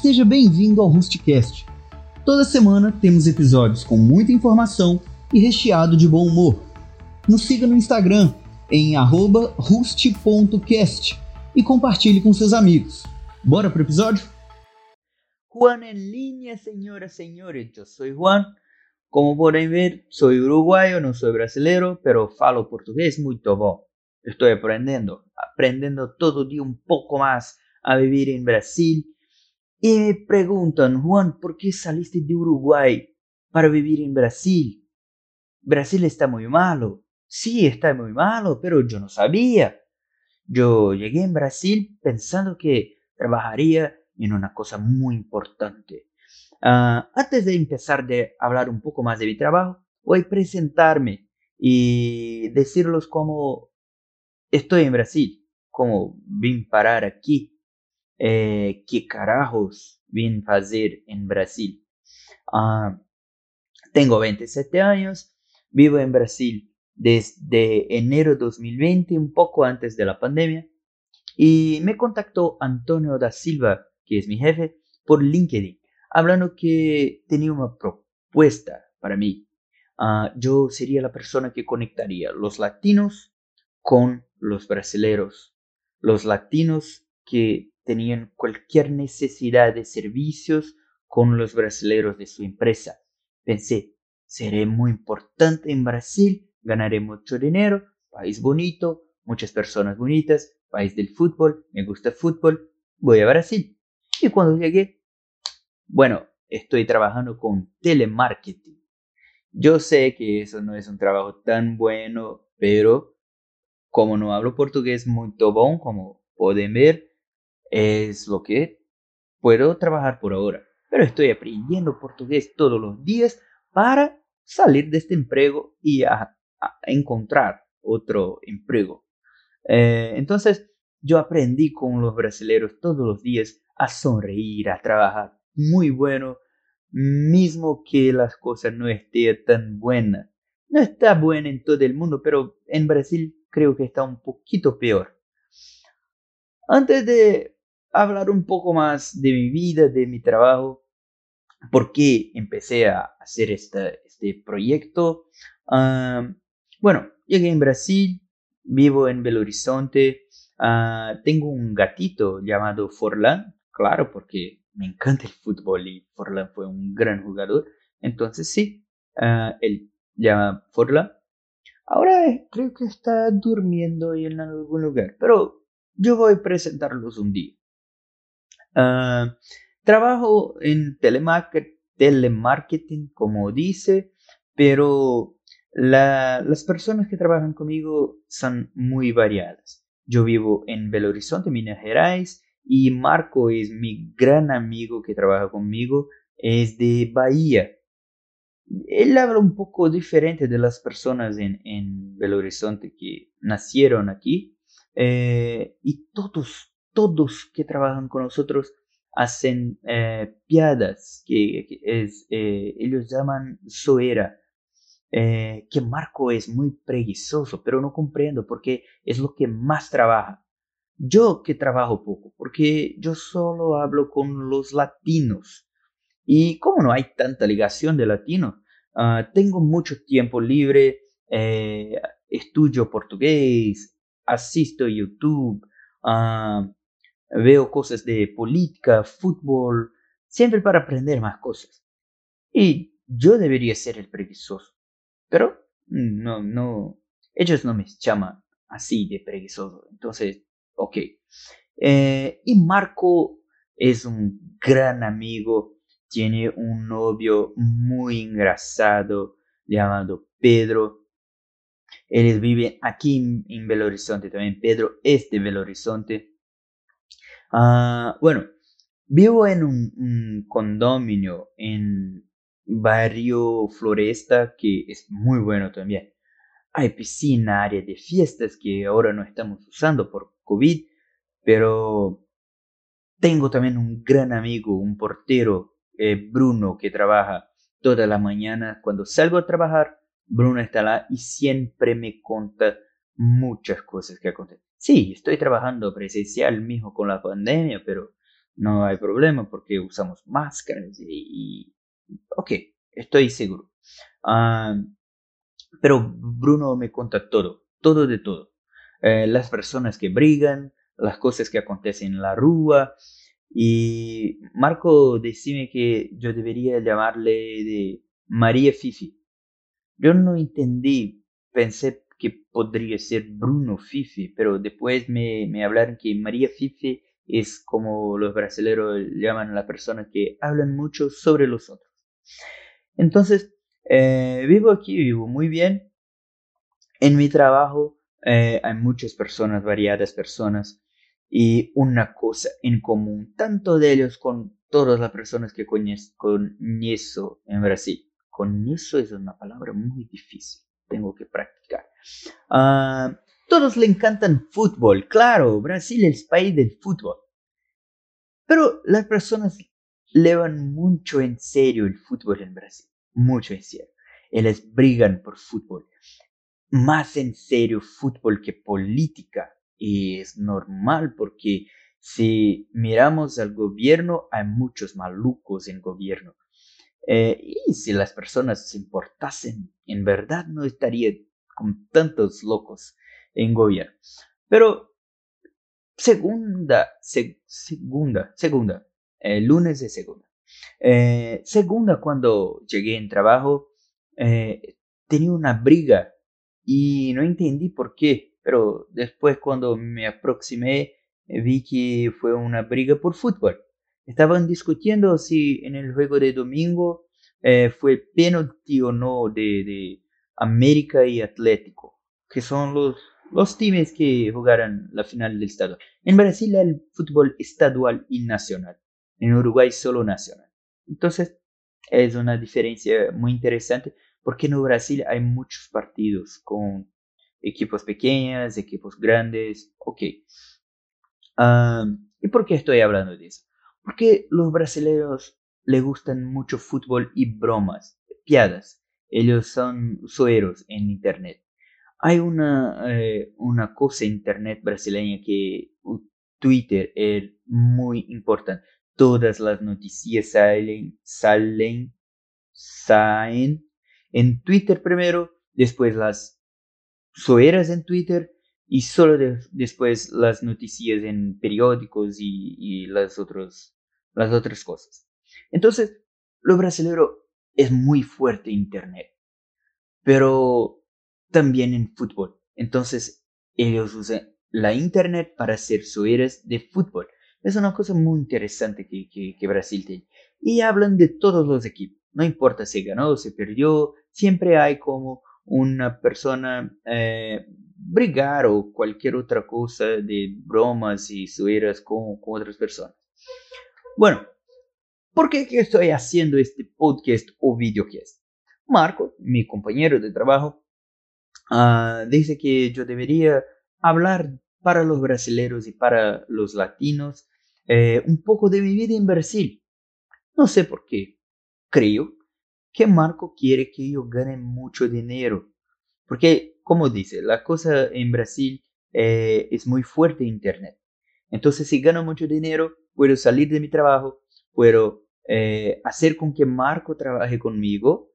Seja bem-vindo ao Rustcast. Toda semana temos episódios com muita informação e recheado de bom humor. Nos siga no Instagram em rust.cast e compartilhe com seus amigos. Bora pro episódio? Juan en línea, señoras, señores. Yo soy Juan. Como pueden ver, soy uruguayo, no soy brasilero, pero falo portugués muy bom. Estoy aprendiendo, aprendiendo todo día un poco más a vivir en Brasil. Y me preguntan, Juan, ¿por qué saliste de Uruguay para vivir en Brasil? Brasil está muy malo. Sí, está muy malo, pero yo no sabía. Yo llegué en Brasil pensando que trabajaría en una cosa muy importante. Ah, antes de empezar de hablar un poco más de mi trabajo, voy a presentarme y decirles cómo estoy en Brasil, cómo vine parar aquí, eh, qué carajos vine a hacer en Brasil. Ah, tengo 27 años, vivo en Brasil desde enero de 2020, un poco antes de la pandemia, y me contactó Antonio da Silva, que es mi jefe, por LinkedIn, hablando que tenía una propuesta para mí. Ah, yo sería la persona que conectaría los latinos con los brasileros, los latinos que tenían cualquier necesidad de servicios con los brasileros de su empresa. Pensé, seré muy importante en Brasil, ganaré mucho dinero, país bonito, muchas personas bonitas, país del fútbol, me gusta el fútbol, voy a Brasil. Y cuando llegué, bueno, estoy trabajando con telemarketing. Yo sé que eso no es un trabajo tan bueno, pero como no hablo portugués muy bon, como pueden ver, es lo que puedo trabajar por ahora. Pero estoy aprendiendo portugués todos los días para salir de este empleo y a, encontrar otro empleo. Eh, entonces, yo aprendí con los brasileños todos los días a sonreír, a trabajar muy bueno, mismo que las cosas no estén tan buenas. No está buena en todo el mundo, pero en Brasil creo que está un poquito peor. Antes de hablar un poco más de mi vida, de mi trabajo, por qué empecé a hacer este, este proyecto. Ah, bueno, llegué en Brasil, vivo en Belo Horizonte, Ah, tengo un gatito llamado Forlán, claro, porque me encanta el fútbol y Forlán fue un gran jugador. Entonces sí, uh, él llama Forlán. Ahora creo que está durmiendo en algún lugar, pero yo voy a presentarlos un día. Ah, trabajo en telemarketing, como dice, pero las personas que trabajan conmigo son muy variadas. Yo vivo en Belo Horizonte, Minas Gerais, y Marco es mi gran amigo que trabaja conmigo, es de Bahía. Él habla un poco diferente de las personas en, en Belo Horizonte que nacieron aquí, eh, y todos, todos que trabajan con nosotros hacen eh, piadas, que, es, eh, ellos llaman soera eh, que Marco es muy preguizoso, pero no comprendo porque es lo que más trabaja. Yo que trabajo poco, porque yo solo hablo con los latinos. Y como no hay tanta ligación de latinos, ah, tengo mucho tiempo libre, eh, estudio portugués, asisto a YouTube, ah, veo cosas de política, fútbol, siempre para aprender más cosas. Y yo debería ser el preguizoso. Pero no, no, ellos no me llaman así de preguizoso. Entonces, ok. Eh, y Marco es un gran amigo, tiene un novio muy engrasado llamado Pedro. Él vive aquí en, Belo Horizonte también. Pedro es de Belo Horizonte. Ah, bueno, vivo en un condominio en barrio Floresta, que es muy bueno también. Hay piscina, área de fiestas que ahora no estamos usando por COVID, pero tengo también un gran amigo, un portero, eh, Bruno, que trabaja toda la mañana. Cuando salgo a trabajar, Bruno está lá y siempre me cuenta muchas cosas que acontecen. Sí, estoy trabajando presencial mismo con la pandemia, pero no hay problema porque usamos máscaras y, ok, estoy seguro. Ah, pero Bruno me cuenta todo, todo de todo. Eh, las personas que brigan, las cosas que acontecen en la rúa. Y Marco decime que yo debería llamarle de María Fifi. Yo no entendí, pensé que podría ser Bruno Fifi, pero después me, me hablaron que María Fifi es como los brasileños llaman a la persona que hablan mucho sobre los otros. Entonces, eh, vivo aquí, vivo muy bien. En mi trabajo eh, hay muchas personas, variadas personas, y una cosa en común, tanto de ellos con todas las personas que conozco en Brasil. Conozco es una palabra muy difícil, tengo que practicar. Uh, todos le encantan fútbol, claro, Brasil es el país del fútbol. Pero las personas llevan mucho en serio el fútbol en Brasil, mucho en serio. Ellos brigan por fútbol, más en serio fútbol que política. Y es normal porque si miramos al gobierno, hay muchos malucos en gobierno. Eh, y si las personas se importasen, en verdad no estaría con tantos locos en gobierno. Pero segunda, segunda, segunda, lunes de segunda. Eh, segunda, cuando llegué en trabajo, eh, tenía una briga y no entendí por qué, pero después cuando me aproximé eh, vi que fue una briga por fútbol. Estaban discutiendo si en el juego de domingo fue penalti o no de América y Atlético, que son los los teams que jugaron la final del estado. En Brasil el fútbol estadual y nacional. En Uruguay solo nacional. Entonces es una diferencia muy interesante porque en Brasil hay muchos partidos con equipos pequeños, equipos grandes. Ok. ¿Y por qué estoy hablando de eso? Porque los brasileños les gustan mucho fútbol y bromas, piadas. Ellos son usuarios en internet. Hay una, eh, una cosa en Internet brasileña que Twitter es muy importante. Todas las noticias salen, salen, salen en Twitter primero, después las soeras en Twitter y solo después las noticias en periódicos y, las, otros, las otras cosas. Entonces, lo brasileño es muy fuerte Internet. Pero también en fútbol. Entonces, ellos usan la internet para hacer sueres de fútbol. Es una cosa muy interesante que, que, Brasil tiene. Y hablan de todos los equipos. No importa si ganó o se perdió, siempre hay como una persona eh, brigar o cualquier otra cosa de bromas y sueras con, con otras personas. Bueno, ¿por qué estoy haciendo este podcast o videocast? Marco, mi compañero de trabajo, Ah, dice que yo debería hablar para los brasileños y para los latinos eh, un poco de mi vida en Brasil. No sé por qué. Creo que Marco quiere que yo gane mucho dinero. Porque, como dice, la cosa en Brasil eh, es muy fuerte Internet. Entonces, si gano mucho dinero, puedo salir de mi trabajo, puedo eh, hacer con que Marco trabaje conmigo.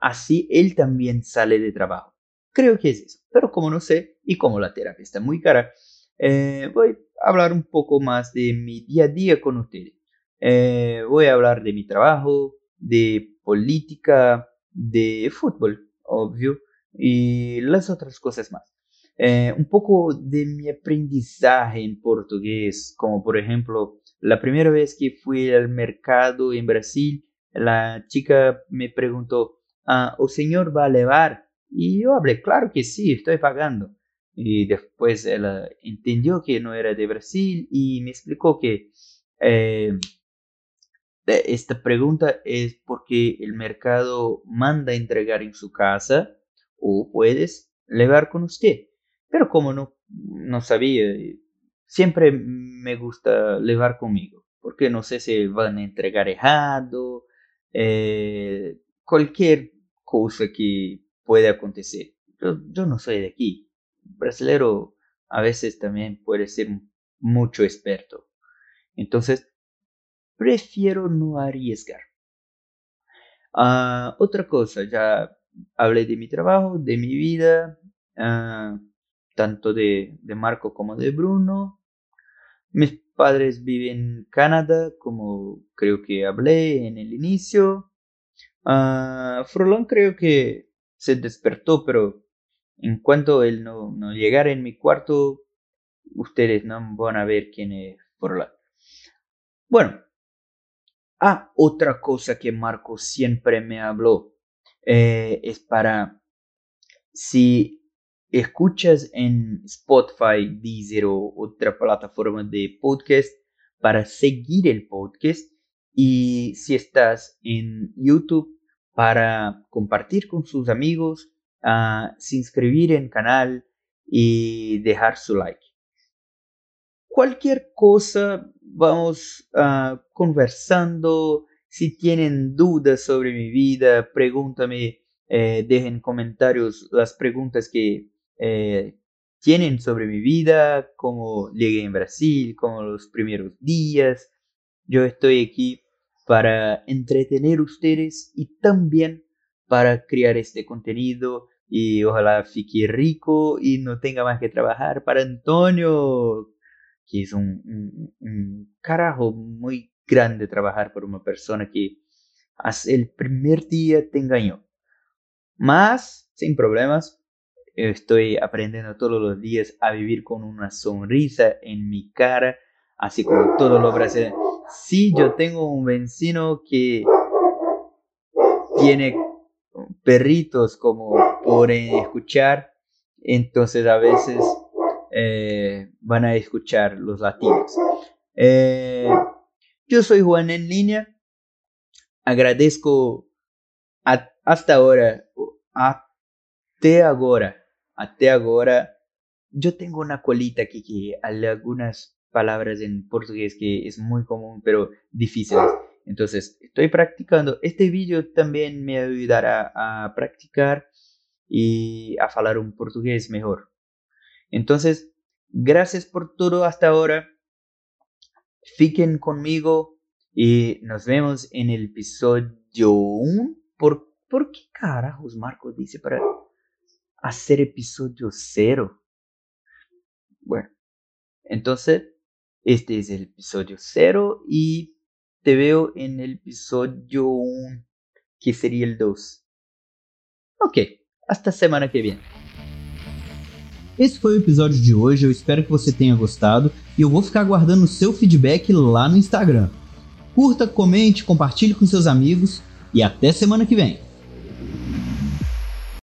Así él también sale de trabajo. Creo que es eso. Pero como no sé y como la terapia está muy cara, eh, voy a hablar un poco más de mi día a día con ustedes. Eh, voy a hablar de mi trabajo, de política, de fútbol, obvio, y las otras cosas más. Eh, un poco de mi aprendizaje en portugués, como por ejemplo, la primera vez que fui al mercado en Brasil, la chica me preguntó, ah, ¿o señor va a llevar y yo hablé, claro que sí, estoy pagando. Y después él entendió que no era de Brasil y me explicó que eh, esta pregunta es porque el mercado manda entregar en su casa o puedes llevar con usted. Pero como no, no sabía, siempre me gusta llevar conmigo, porque no sé si van a entregar errado, eh, cualquier cosa que puede acontecer. Yo, no soy de aquí. Brasilero a veces también puede ser mucho experto. Entonces, prefiero no arriesgar. Ah, otra cosa, ya hablé de mi trabajo, de mi vida, ah, tanto de, de Marco como de Bruno. Mis padres viven en Canadá, como creo que hablé en el inicio. Uh, creo que se despertó, pero en cuanto él no, no llegara en mi cuarto, ustedes no van a ver quién es Frolan. Bueno, ah, otra cosa que Marco siempre me habló eh, es para si escuchas en Spotify, Deezer o otra plataforma de podcast para seguir el podcast y si estás en YouTube para compartir con sus amigos, uh, se inscribir en canal y dejar su like. Cualquier cosa, vamos uh, conversando. Si tienen dudas sobre mi vida, pregúntame, eh, dejen comentarios las preguntas que eh, tienen sobre mi vida, cómo llegué en Brasil, cómo los primeros días. Yo estoy aquí para entretener ustedes y también para crear este contenido y ojalá fique rico y no tenga más que trabajar para Antonio, que es un, un, carajo muy grande trabajar por una persona que hace el primer día te engañó. Más, sin problemas, Estoy aprendiendo todos los días a vivir con una sonrisa en mi cara, así como todos los brasileños. Sí, yo tengo un vecino que tiene perritos como por escuchar, entonces a veces eh, van a escuchar los latidos. Eh, yo soy Juan en línea. Agradezco hasta ahora, hasta ahora até agora yo tengo una colita aquí que hay algunas palabras en portugués que es muy común pero difíciles. Entonces estoy practicando. Este vídeo también me ayudará a practicar y a hablar un portugués mejor. Entonces, gracias por todo hasta ahora. Fiquen conmigo y nos vemos en el episodio 1. ¿Por, ¿Por qué carajos Marcos dice para hacer episodio cero. Bueno, entonces, este es el episodio cero y te veo en el episodio 1, que sería el 2. Ok, hasta semana que viene. Esse foi o episódio de hoje, eu espero que você tenha gostado e eu vou ficar aguardando o seu feedback lá no Instagram. Curta, comente, compartilhe com seus amigos e até semana que vem.